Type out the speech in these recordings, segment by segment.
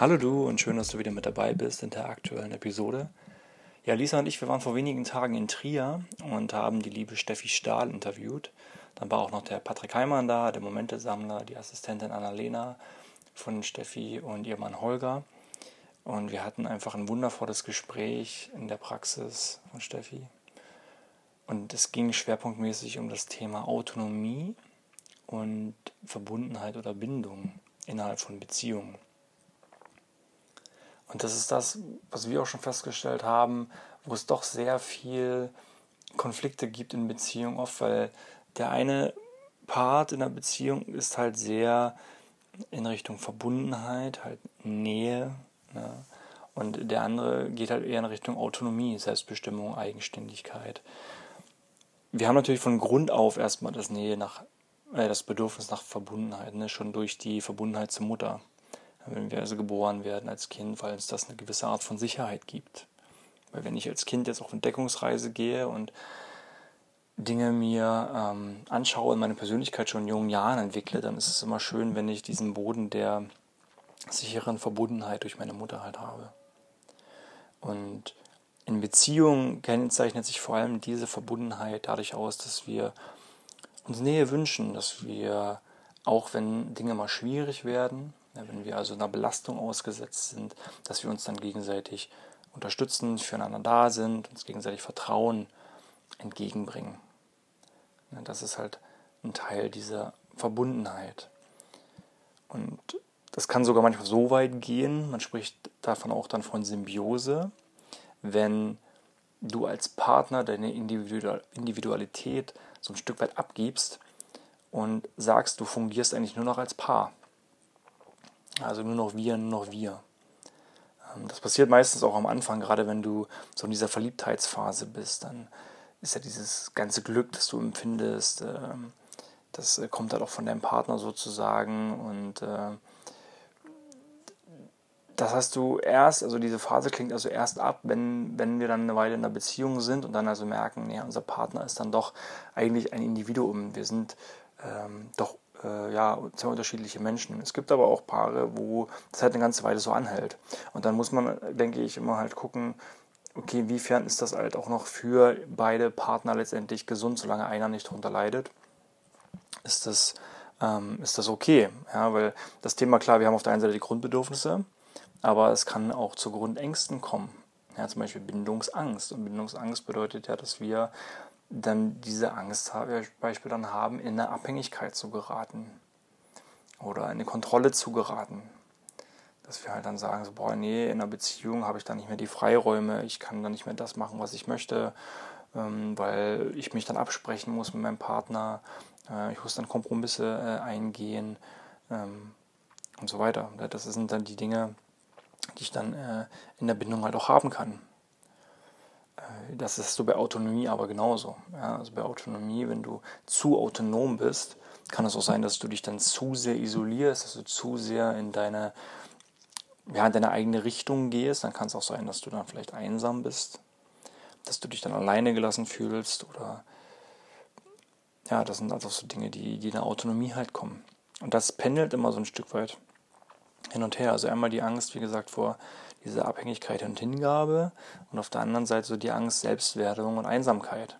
Hallo du und schön, dass du wieder mit dabei bist in der aktuellen Episode. Ja, Lisa und ich, wir waren vor wenigen Tagen in Trier und haben die liebe Steffi Stahl interviewt. Dann war auch noch der Patrick Heimann da, der Momentesammler, die Assistentin Annalena von Steffi und ihr Mann Holger. Und wir hatten einfach ein wundervolles Gespräch in der Praxis von Steffi. Und es ging schwerpunktmäßig um das Thema Autonomie und Verbundenheit oder Bindung innerhalb von Beziehungen. Und das ist das, was wir auch schon festgestellt haben, wo es doch sehr viel Konflikte gibt in Beziehungen oft, weil der eine Part in der Beziehung ist halt sehr in Richtung Verbundenheit, halt Nähe. Ne? Und der andere geht halt eher in Richtung Autonomie, Selbstbestimmung, Eigenständigkeit. Wir haben natürlich von Grund auf erstmal das Nähe nach, äh, das Bedürfnis nach Verbundenheit, ne? schon durch die Verbundenheit zur Mutter also geboren werden als Kind, weil uns das eine gewisse Art von Sicherheit gibt. Weil wenn ich als Kind jetzt auf Entdeckungsreise gehe und Dinge mir ähm, anschaue und meine Persönlichkeit schon in jungen Jahren entwickle, dann ist es immer schön, wenn ich diesen Boden der sicheren Verbundenheit durch meine Mutter halt habe. Und in Beziehungen kennzeichnet sich vor allem diese Verbundenheit dadurch aus, dass wir uns Nähe wünschen, dass wir, auch wenn Dinge mal schwierig werden, wenn wir also einer Belastung ausgesetzt sind, dass wir uns dann gegenseitig unterstützen, füreinander da sind, uns gegenseitig Vertrauen entgegenbringen. Das ist halt ein Teil dieser Verbundenheit. Und das kann sogar manchmal so weit gehen, man spricht davon auch dann von Symbiose, wenn du als Partner deine Individualität so ein Stück weit abgibst und sagst, du fungierst eigentlich nur noch als Paar. Also nur noch wir, nur noch wir. Ähm, das passiert meistens auch am Anfang, gerade wenn du so in dieser Verliebtheitsphase bist, dann ist ja dieses ganze Glück, das du empfindest, ähm, das äh, kommt halt auch von deinem Partner sozusagen und äh, das hast du erst, also diese Phase klingt also erst ab, wenn, wenn wir dann eine Weile in einer Beziehung sind und dann also merken, nee, unser Partner ist dann doch eigentlich ein Individuum. Wir sind ähm, doch äh, ja, zwei unterschiedliche Menschen. Es gibt aber auch Paare, wo das halt eine ganze Weile so anhält. Und dann muss man, denke ich, immer halt gucken, okay, inwiefern ist das halt auch noch für beide Partner letztendlich gesund, solange einer nicht darunter leidet. Ist das, ähm, ist das okay? Ja, weil das Thema, klar, wir haben auf der einen Seite die Grundbedürfnisse, aber es kann auch zu Grundängsten kommen. Ja, zum Beispiel Bindungsangst. Und Bindungsangst bedeutet ja, dass wir dann diese Angst zum Beispiel dann haben, in eine Abhängigkeit zu geraten oder in eine Kontrolle zu geraten. Dass wir halt dann sagen, so, boah, nee, in einer Beziehung habe ich dann nicht mehr die Freiräume, ich kann dann nicht mehr das machen, was ich möchte, ähm, weil ich mich dann absprechen muss mit meinem Partner, äh, ich muss dann Kompromisse äh, eingehen ähm, und so weiter. Das sind dann die Dinge, die ich dann äh, in der Bindung halt auch haben kann. Das ist so bei Autonomie aber genauso. Ja, also bei Autonomie, wenn du zu autonom bist, kann es auch sein, dass du dich dann zu sehr isolierst, dass du zu sehr in deine, ja, in deine eigene Richtung gehst. Dann kann es auch sein, dass du dann vielleicht einsam bist, dass du dich dann alleine gelassen fühlst oder ja, das sind also so Dinge, die, die in der Autonomie halt kommen. Und das pendelt immer so ein Stück weit hin und her. Also einmal die Angst, wie gesagt, vor diese Abhängigkeit und Hingabe und auf der anderen Seite so die Angst, Selbstwertung und Einsamkeit.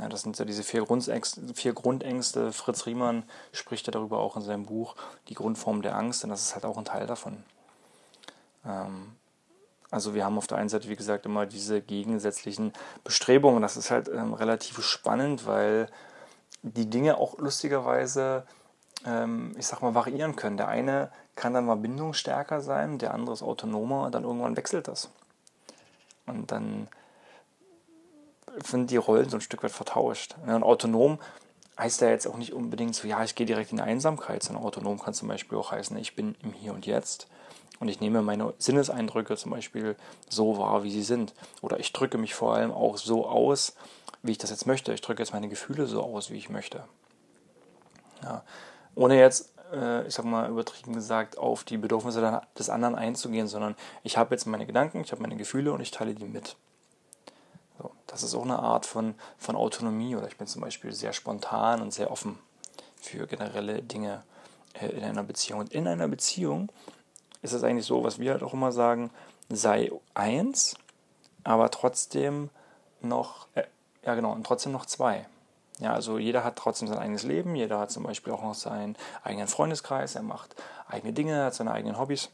Ja, das sind so diese vier, Grundängste, vier Grundängste. Fritz Riemann spricht ja darüber auch in seinem Buch, die Grundform der Angst, und das ist halt auch ein Teil davon. Ähm, also wir haben auf der einen Seite, wie gesagt, immer diese gegensätzlichen Bestrebungen. Das ist halt ähm, relativ spannend, weil die Dinge auch lustigerweise, ähm, ich sag mal, variieren können. Der eine kann dann mal bindungsstärker sein, der andere ist autonomer dann irgendwann wechselt das. Und dann sind die Rollen so ein Stück weit vertauscht. Und autonom heißt ja jetzt auch nicht unbedingt so, ja, ich gehe direkt in die Einsamkeit, sondern autonom kann zum Beispiel auch heißen, ich bin im Hier und Jetzt und ich nehme meine Sinneseindrücke zum Beispiel so wahr, wie sie sind. Oder ich drücke mich vor allem auch so aus, wie ich das jetzt möchte. Ich drücke jetzt meine Gefühle so aus, wie ich möchte. Ja. Ohne jetzt äh, ich sag mal übertrieben gesagt, auf die Bedürfnisse des anderen einzugehen, sondern ich habe jetzt meine Gedanken, ich habe meine Gefühle und ich teile die mit. So, das ist auch eine Art von, von Autonomie oder ich bin zum Beispiel sehr spontan und sehr offen für generelle Dinge äh, in einer Beziehung. Und in einer Beziehung ist es eigentlich so, was wir halt auch immer sagen, sei eins, aber trotzdem noch, äh, ja genau, und trotzdem noch zwei. Ja, also jeder hat trotzdem sein eigenes Leben, jeder hat zum Beispiel auch noch seinen eigenen Freundeskreis, er macht eigene Dinge, hat seine eigenen Hobbys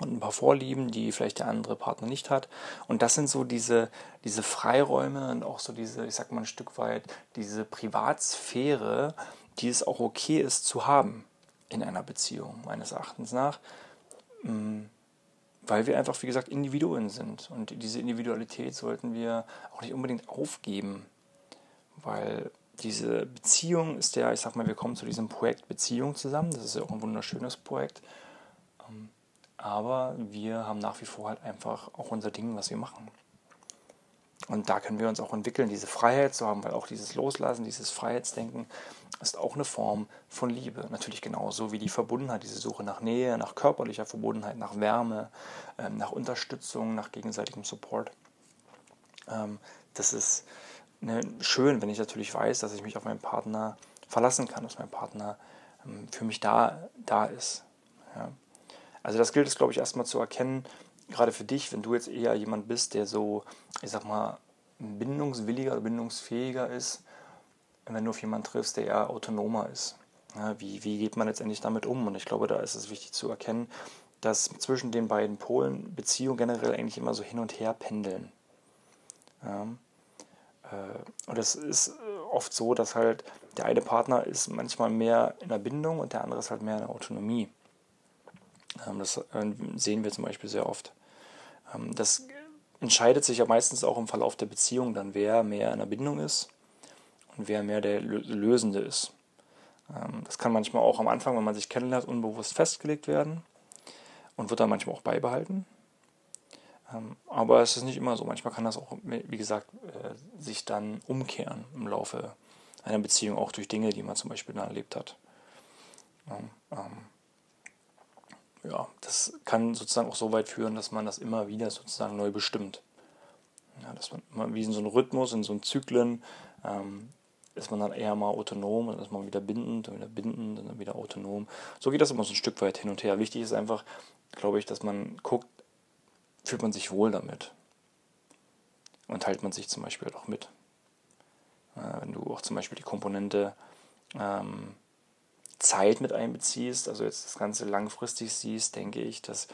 und ein paar Vorlieben, die vielleicht der andere Partner nicht hat. Und das sind so diese, diese Freiräume und auch so diese, ich sag mal ein Stück weit, diese Privatsphäre, die es auch okay ist zu haben in einer Beziehung, meines Erachtens nach. Mm, weil wir einfach, wie gesagt, Individuen sind. Und diese Individualität sollten wir auch nicht unbedingt aufgeben. Weil diese Beziehung ist ja, ich sag mal, wir kommen zu diesem Projekt Beziehung zusammen. Das ist ja auch ein wunderschönes Projekt. Ähm, aber wir haben nach wie vor halt einfach auch unser Ding, was wir machen. Und da können wir uns auch entwickeln, diese Freiheit zu haben, weil auch dieses Loslassen, dieses Freiheitsdenken ist auch eine Form von Liebe. Natürlich genauso wie die Verbundenheit, diese Suche nach Nähe, nach körperlicher Verbundenheit, nach Wärme, ähm, nach Unterstützung, nach gegenseitigem Support. Ähm, das ist ne, schön, wenn ich natürlich weiß, dass ich mich auf meinen Partner verlassen kann, dass mein Partner ähm, für mich da, da ist. Ja. Also das gilt es, glaube ich, erstmal zu erkennen, gerade für dich, wenn du jetzt eher jemand bist, der so, ich sag mal, bindungswilliger bindungsfähiger ist, wenn du auf jemanden triffst, der eher autonomer ist. Ja, wie, wie geht man letztendlich damit um? Und ich glaube, da ist es wichtig zu erkennen, dass zwischen den beiden Polen Beziehungen generell eigentlich immer so hin und her pendeln. Ja. Äh, und es ist oft so, dass halt der eine Partner ist manchmal mehr in der Bindung und der andere ist halt mehr in der Autonomie. Ähm, das äh, sehen wir zum Beispiel sehr oft. Ähm, das entscheidet sich ja meistens auch im Verlauf der Beziehung dann, wer mehr in der Bindung ist und wer mehr der Lösende ist. Ähm, das kann manchmal auch am Anfang, wenn man sich kennenlernt, unbewusst festgelegt werden und wird dann manchmal auch beibehalten. Aber es ist nicht immer so. Manchmal kann das auch, wie gesagt, äh, sich dann umkehren im Laufe einer Beziehung, auch durch Dinge, die man zum Beispiel dann erlebt hat ja, das kann sozusagen auch so weit führen, dass man das immer wieder sozusagen neu bestimmt. Ja, dass man wie in so einem Rhythmus, in so einem Zyklen, ähm, ist man dann eher mal autonom, dann ist man wieder bindend, dann wieder bindend, dann wieder autonom. So geht das immer so ein Stück weit hin und her. Wichtig ist einfach, glaube ich, dass man guckt, fühlt man sich wohl damit. Und teilt man sich zum Beispiel auch mit. Äh, wenn du auch zum Beispiel die Komponente ähm, Zeit mit einbeziehst, also jetzt das Ganze langfristig siehst, denke ich, dass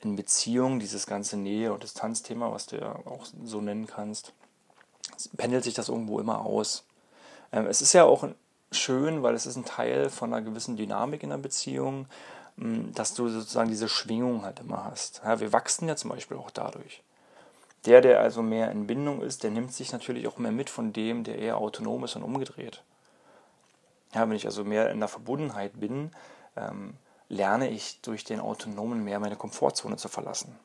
in Beziehungen dieses ganze Nähe- und Distanzthema, was du ja auch so nennen kannst, pendelt sich das irgendwo immer aus. Ähm, es ist ja auch schön, weil es ist ein Teil von einer gewissen Dynamik in der Beziehung, dass du sozusagen diese Schwingung halt immer hast. Ja, wir wachsen ja zum Beispiel auch dadurch. Der, der also mehr in Bindung ist, der nimmt sich natürlich auch mehr mit von dem, der eher autonom ist und umgedreht. Ja, wenn ich also mehr in der Verbundenheit bin, ähm, lerne ich durch den Autonomen mehr meine Komfortzone zu verlassen.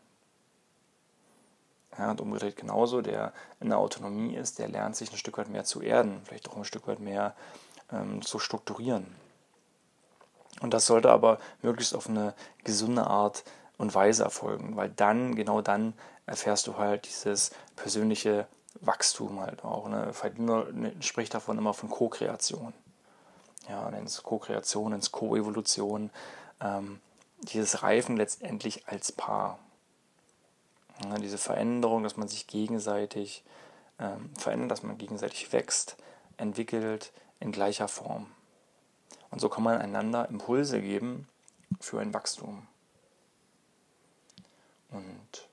Ja, und umgedreht genauso, der in der Autonomie ist, der lernt sich ein Stück weit mehr zu erden, vielleicht auch ein Stück weit mehr ähm, zu strukturieren. Und das sollte aber möglichst auf eine gesunde Art und Weise erfolgen, weil dann, genau dann, erfährst du halt dieses persönliche Wachstum halt auch. Ne? Verdiener ne, spricht davon immer von Co-Kreation ja, ins Co-Kreation, ins Co-Evolution, ähm, dieses Reifen letztendlich als Paar. Ja, diese Veränderung, dass man sich gegenseitig ähm, verändert, dass man gegenseitig wächst, entwickelt in gleicher Form. Und so kann man einander Impulse geben für ein Wachstum. Und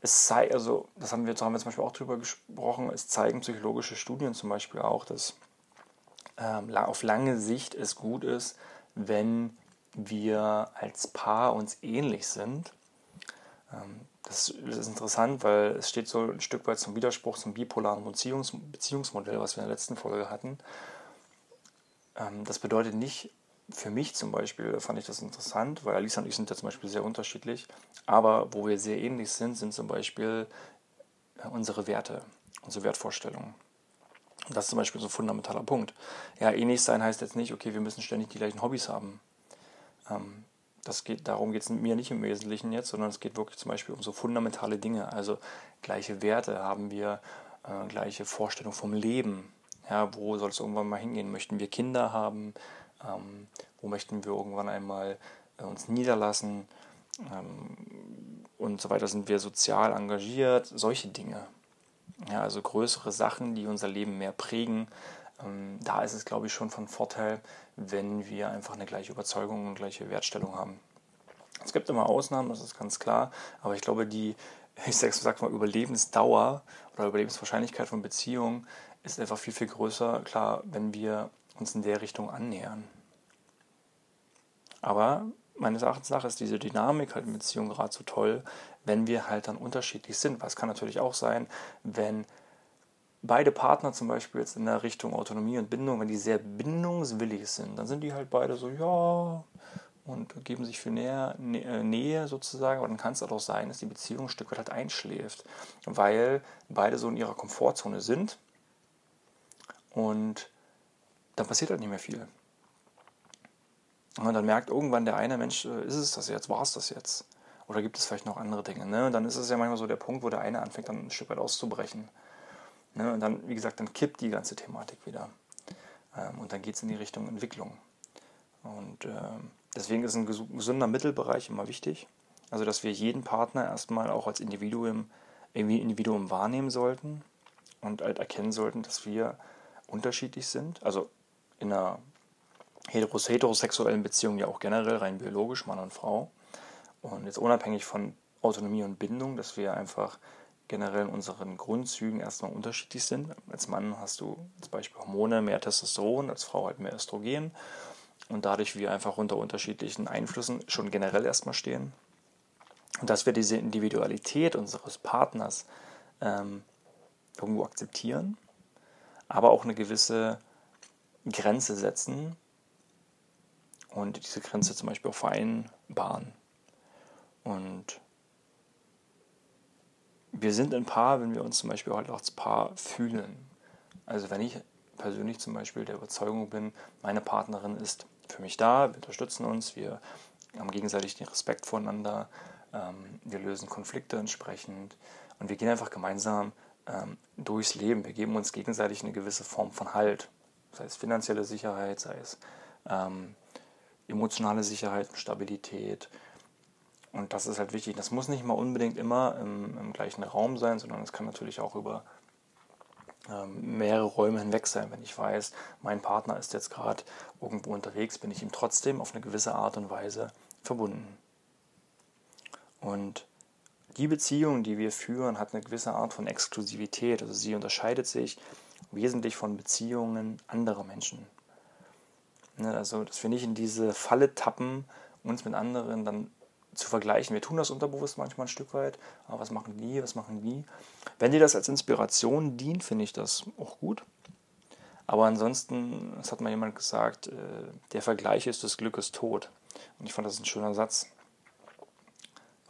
es zeigt, also das haben wir, haben wir zum Beispiel auch drüber gesprochen, es zeigen psychologische Studien zum Beispiel auch, dass ähm, auf lange Sicht es gut ist, wenn wir als Paar uns ähnlich sind. Ähm, das ist interessant, weil es steht so ein Stück weit zum Widerspruch zum bipolaren Beziehungs Beziehungsmodell, was wir in der letzten Folge hatten. Ähm, das bedeutet nicht, für mich zum Beispiel fand ich das interessant, weil Alisa und ich sind ja zum Beispiel sehr unterschiedlich, aber wo wir sehr ähnlich sind, sind zum Beispiel äh, unsere Werte, unsere Wertvorstellungen. Das ist zum Beispiel so ein fundamentaler Punkt. Ja, ähnlich sein heißt jetzt nicht, okay, wir müssen ständig die gleichen Hobbys haben. Ähm, das geht, darum geht es mir nicht im Wesentlichen jetzt, sondern es geht wirklich zum Beispiel um so fundamentale Dinge. Also gleiche Werte haben wir, äh, gleiche Vorstellung vom Leben. Ja, wo soll es irgendwann mal hingehen? Möchten wir Kinder haben? Ähm, wo möchten wir irgendwann einmal äh, uns niederlassen ähm, und so weiter, sind wir sozial engagiert, solche Dinge. Ja, also größere Sachen, die unser Leben mehr prägen. Ähm, da ist es, glaube ich, schon von Vorteil, wenn wir einfach eine gleiche Überzeugung und gleiche Wertstellung haben. Es gibt immer Ausnahmen, das ist ganz klar, aber ich glaube, die, ich sag mal, Überlebensdauer oder Überlebenswahrscheinlichkeit von Beziehungen ist einfach viel, viel größer, klar, wenn wir uns in der Richtung annähern. Aber meines Erachtens nach ist diese Dynamik halt in Beziehungen gerade so toll, wenn wir halt dann unterschiedlich sind. Was kann natürlich auch sein, wenn beide Partner zum Beispiel jetzt in der Richtung Autonomie und Bindung, wenn die sehr bindungswillig sind, dann sind die halt beide so, ja, und geben sich für Nähe, äh, Nähe sozusagen, aber dann kann es halt auch sein, dass die Beziehung ein Stück weit halt einschläft, weil beide so in ihrer Komfortzone sind und dann passiert halt nicht mehr viel. Und dann merkt irgendwann der eine Mensch, äh, ist es das jetzt, war es das jetzt? Oder gibt es vielleicht noch andere Dinge? Ne? Und dann ist es ja manchmal so der Punkt, wo der eine anfängt, dann ein Stück weit auszubrechen. Ne? Und dann, wie gesagt, dann kippt die ganze Thematik wieder. Ähm, und dann geht es in die Richtung Entwicklung. Und ähm, deswegen ist ein gesunder Mittelbereich immer wichtig. Also, dass wir jeden Partner erstmal auch als Individuum, irgendwie Individuum wahrnehmen sollten und halt erkennen sollten, dass wir unterschiedlich sind. Also in einer heterosexuellen Beziehung ja auch generell, rein biologisch, Mann und Frau. Und jetzt unabhängig von Autonomie und Bindung, dass wir einfach generell in unseren Grundzügen erstmal unterschiedlich sind. Als Mann hast du zum Beispiel Hormone, mehr Testosteron, als Frau halt mehr Östrogen. Und dadurch wir einfach unter unterschiedlichen Einflüssen schon generell erstmal stehen. Und dass wir diese Individualität unseres Partners ähm, irgendwo akzeptieren, aber auch eine gewisse Grenze setzen und diese Grenze zum Beispiel auch vereinbaren. Und wir sind ein Paar, wenn wir uns zum Beispiel halt auch als Paar fühlen. Also wenn ich persönlich zum Beispiel der Überzeugung bin, meine Partnerin ist für mich da, wir unterstützen uns, wir haben gegenseitig den Respekt voneinander, ähm, wir lösen Konflikte entsprechend und wir gehen einfach gemeinsam ähm, durchs Leben. Wir geben uns gegenseitig eine gewisse Form von Halt, sei es finanzielle Sicherheit, sei es ähm, emotionale Sicherheit Stabilität. Und das ist halt wichtig. Das muss nicht mal unbedingt immer im, im gleichen Raum sein, sondern es kann natürlich auch über ähm, mehrere Räume hinweg sein. Wenn ich weiß, mein Partner ist jetzt gerade irgendwo unterwegs, bin ich ihm trotzdem auf eine gewisse Art und Weise verbunden. Und die Beziehung, die wir führen, hat eine gewisse Art von Exklusivität. Also sie unterscheidet sich wesentlich von Beziehungen anderer Menschen. Ne, also, dass wir nicht in diese Falle tappen, uns mit anderen dann zu vergleichen. Wir tun das unterbewusst manchmal ein Stück weit. Aber was machen die, was machen die? Wenn dir das als Inspiration dient, finde ich das auch gut. Aber ansonsten, das hat mal jemand gesagt, äh, der Vergleich ist des Glückes Tod. Und ich fand das ein schöner Satz.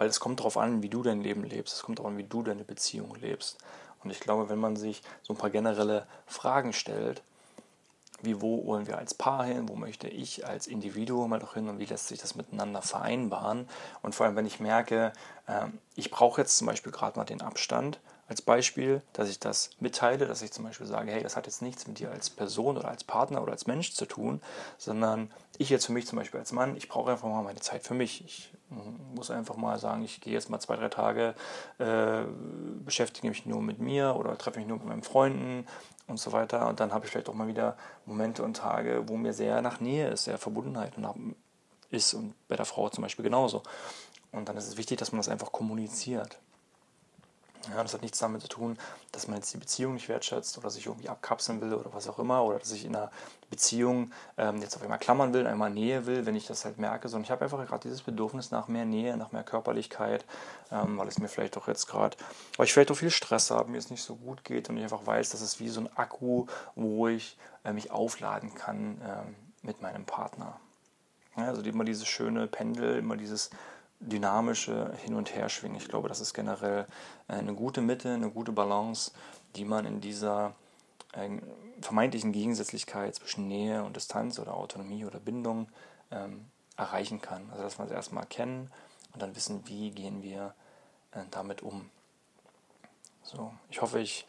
Weil es kommt darauf an, wie du dein Leben lebst. Es kommt darauf an, wie du deine Beziehung lebst. Und ich glaube, wenn man sich so ein paar generelle Fragen stellt, wie wo wollen wir als Paar hin, wo möchte ich als Individuum mal doch hin und wie lässt sich das miteinander vereinbaren. Und vor allem, wenn ich merke, ähm, ich brauche jetzt zum Beispiel gerade mal den Abstand als Beispiel, dass ich das mitteile, dass ich zum Beispiel sage, hey, das hat jetzt nichts mit dir als Person oder als Partner oder als Mensch zu tun, sondern ich jetzt für mich zum Beispiel als Mann, ich brauche einfach mal meine Zeit für mich. Ich muss einfach mal sagen, ich gehe jetzt mal zwei, drei Tage, äh, beschäftige mich nur mit mir oder treffe mich nur mit meinen Freunden und so weiter. Und dann habe ich vielleicht auch mal wieder Momente und Tage, wo mir sehr nach Nähe ist, sehr Verbundenheit ist und bei der Frau zum Beispiel genauso. Und dann ist es wichtig, dass man das einfach kommuniziert. Ja, das hat nichts damit zu tun, dass man jetzt die Beziehung nicht wertschätzt oder sich irgendwie abkapseln will oder was auch immer oder dass ich in einer Beziehung ähm, jetzt auf einmal klammern will, einmal Nähe will, wenn ich das halt merke, sondern ich habe einfach gerade dieses Bedürfnis nach mehr Nähe, nach mehr Körperlichkeit, ähm, weil es mir vielleicht auch jetzt gerade, weil ich vielleicht auch viel Stress habe, mir es nicht so gut geht und ich einfach weiß, dass es wie so ein Akku, wo ich äh, mich aufladen kann ähm, mit meinem Partner. Ja, also immer dieses schöne Pendel, immer dieses dynamische Hin- und Herschwingen. Ich glaube, das ist generell eine gute Mitte, eine gute Balance, die man in dieser äh, vermeintlichen Gegensätzlichkeit zwischen Nähe und Distanz oder Autonomie oder Bindung ähm, erreichen kann. Also dass wir es erstmal erkennen und dann wissen, wie gehen wir äh, damit um. So, ich hoffe, ich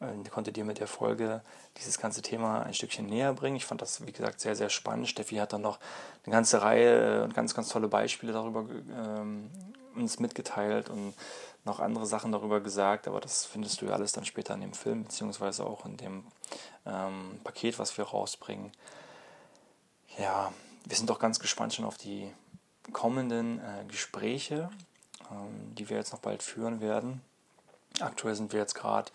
äh, konnte dir mit der Folge dieses ganze Thema ein Stückchen näher bringen. Ich fand das, wie gesagt, sehr, sehr spannend. Steffi hat dann noch eine ganze Reihe und ganz, ganz tolle Beispiele darüber ähm, uns mitgeteilt und noch andere Sachen darüber gesagt, aber das findest du ja alles dann später in dem Film, beziehungsweise auch in dem ähm, Paket, was wir rausbringen. Ja, wir sind doch ganz gespannt schon auf die kommenden äh, Gespräche, ähm, die wir jetzt noch bald führen werden. Aktuell sind wir jetzt gerade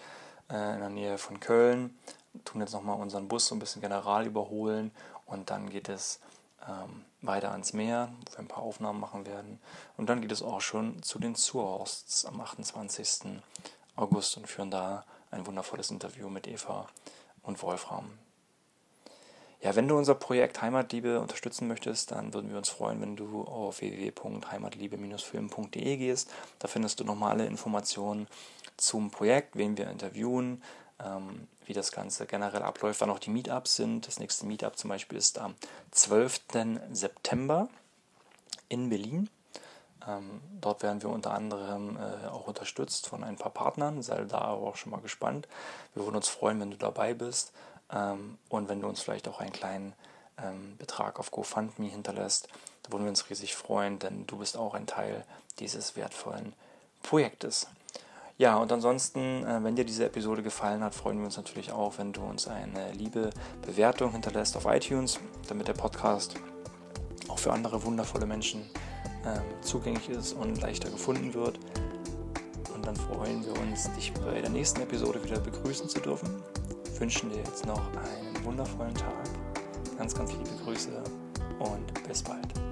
äh, in der Nähe von Köln, tun jetzt nochmal unseren Bus so ein bisschen general überholen und dann geht es ähm, weiter ans Meer, wo wir ein paar Aufnahmen machen werden. Und dann geht es auch schon zu den Surhorsts am 28. August und führen da ein wundervolles Interview mit Eva und Wolfram. Ja, wenn du unser Projekt Heimatliebe unterstützen möchtest, dann würden wir uns freuen, wenn du auf www.heimatliebe-film.de gehst. Da findest du nochmal alle Informationen zum Projekt, wen wir interviewen, ähm, wie das Ganze generell abläuft, wann auch die Meetups sind. Das nächste Meetup zum Beispiel ist am 12. September in Berlin. Ähm, dort werden wir unter anderem äh, auch unterstützt von ein paar Partnern. Sei da aber auch schon mal gespannt. Wir würden uns freuen, wenn du dabei bist. Ähm, und wenn du uns vielleicht auch einen kleinen ähm, Betrag auf GoFundMe hinterlässt, da würden wir uns riesig freuen, denn du bist auch ein Teil dieses wertvollen Projektes. Ja, und ansonsten, äh, wenn dir diese Episode gefallen hat, freuen wir uns natürlich auch, wenn du uns eine liebe Bewertung hinterlässt auf iTunes, damit der Podcast auch für andere wundervolle Menschen ähm, zugänglich ist und leichter gefunden wird. Und dann freuen wir uns, dich bei der nächsten Episode wieder begrüßen zu dürfen wünschen dir jetzt noch einen wundervollen Tag. Ganz, ganz liebe Grüße und bis bald.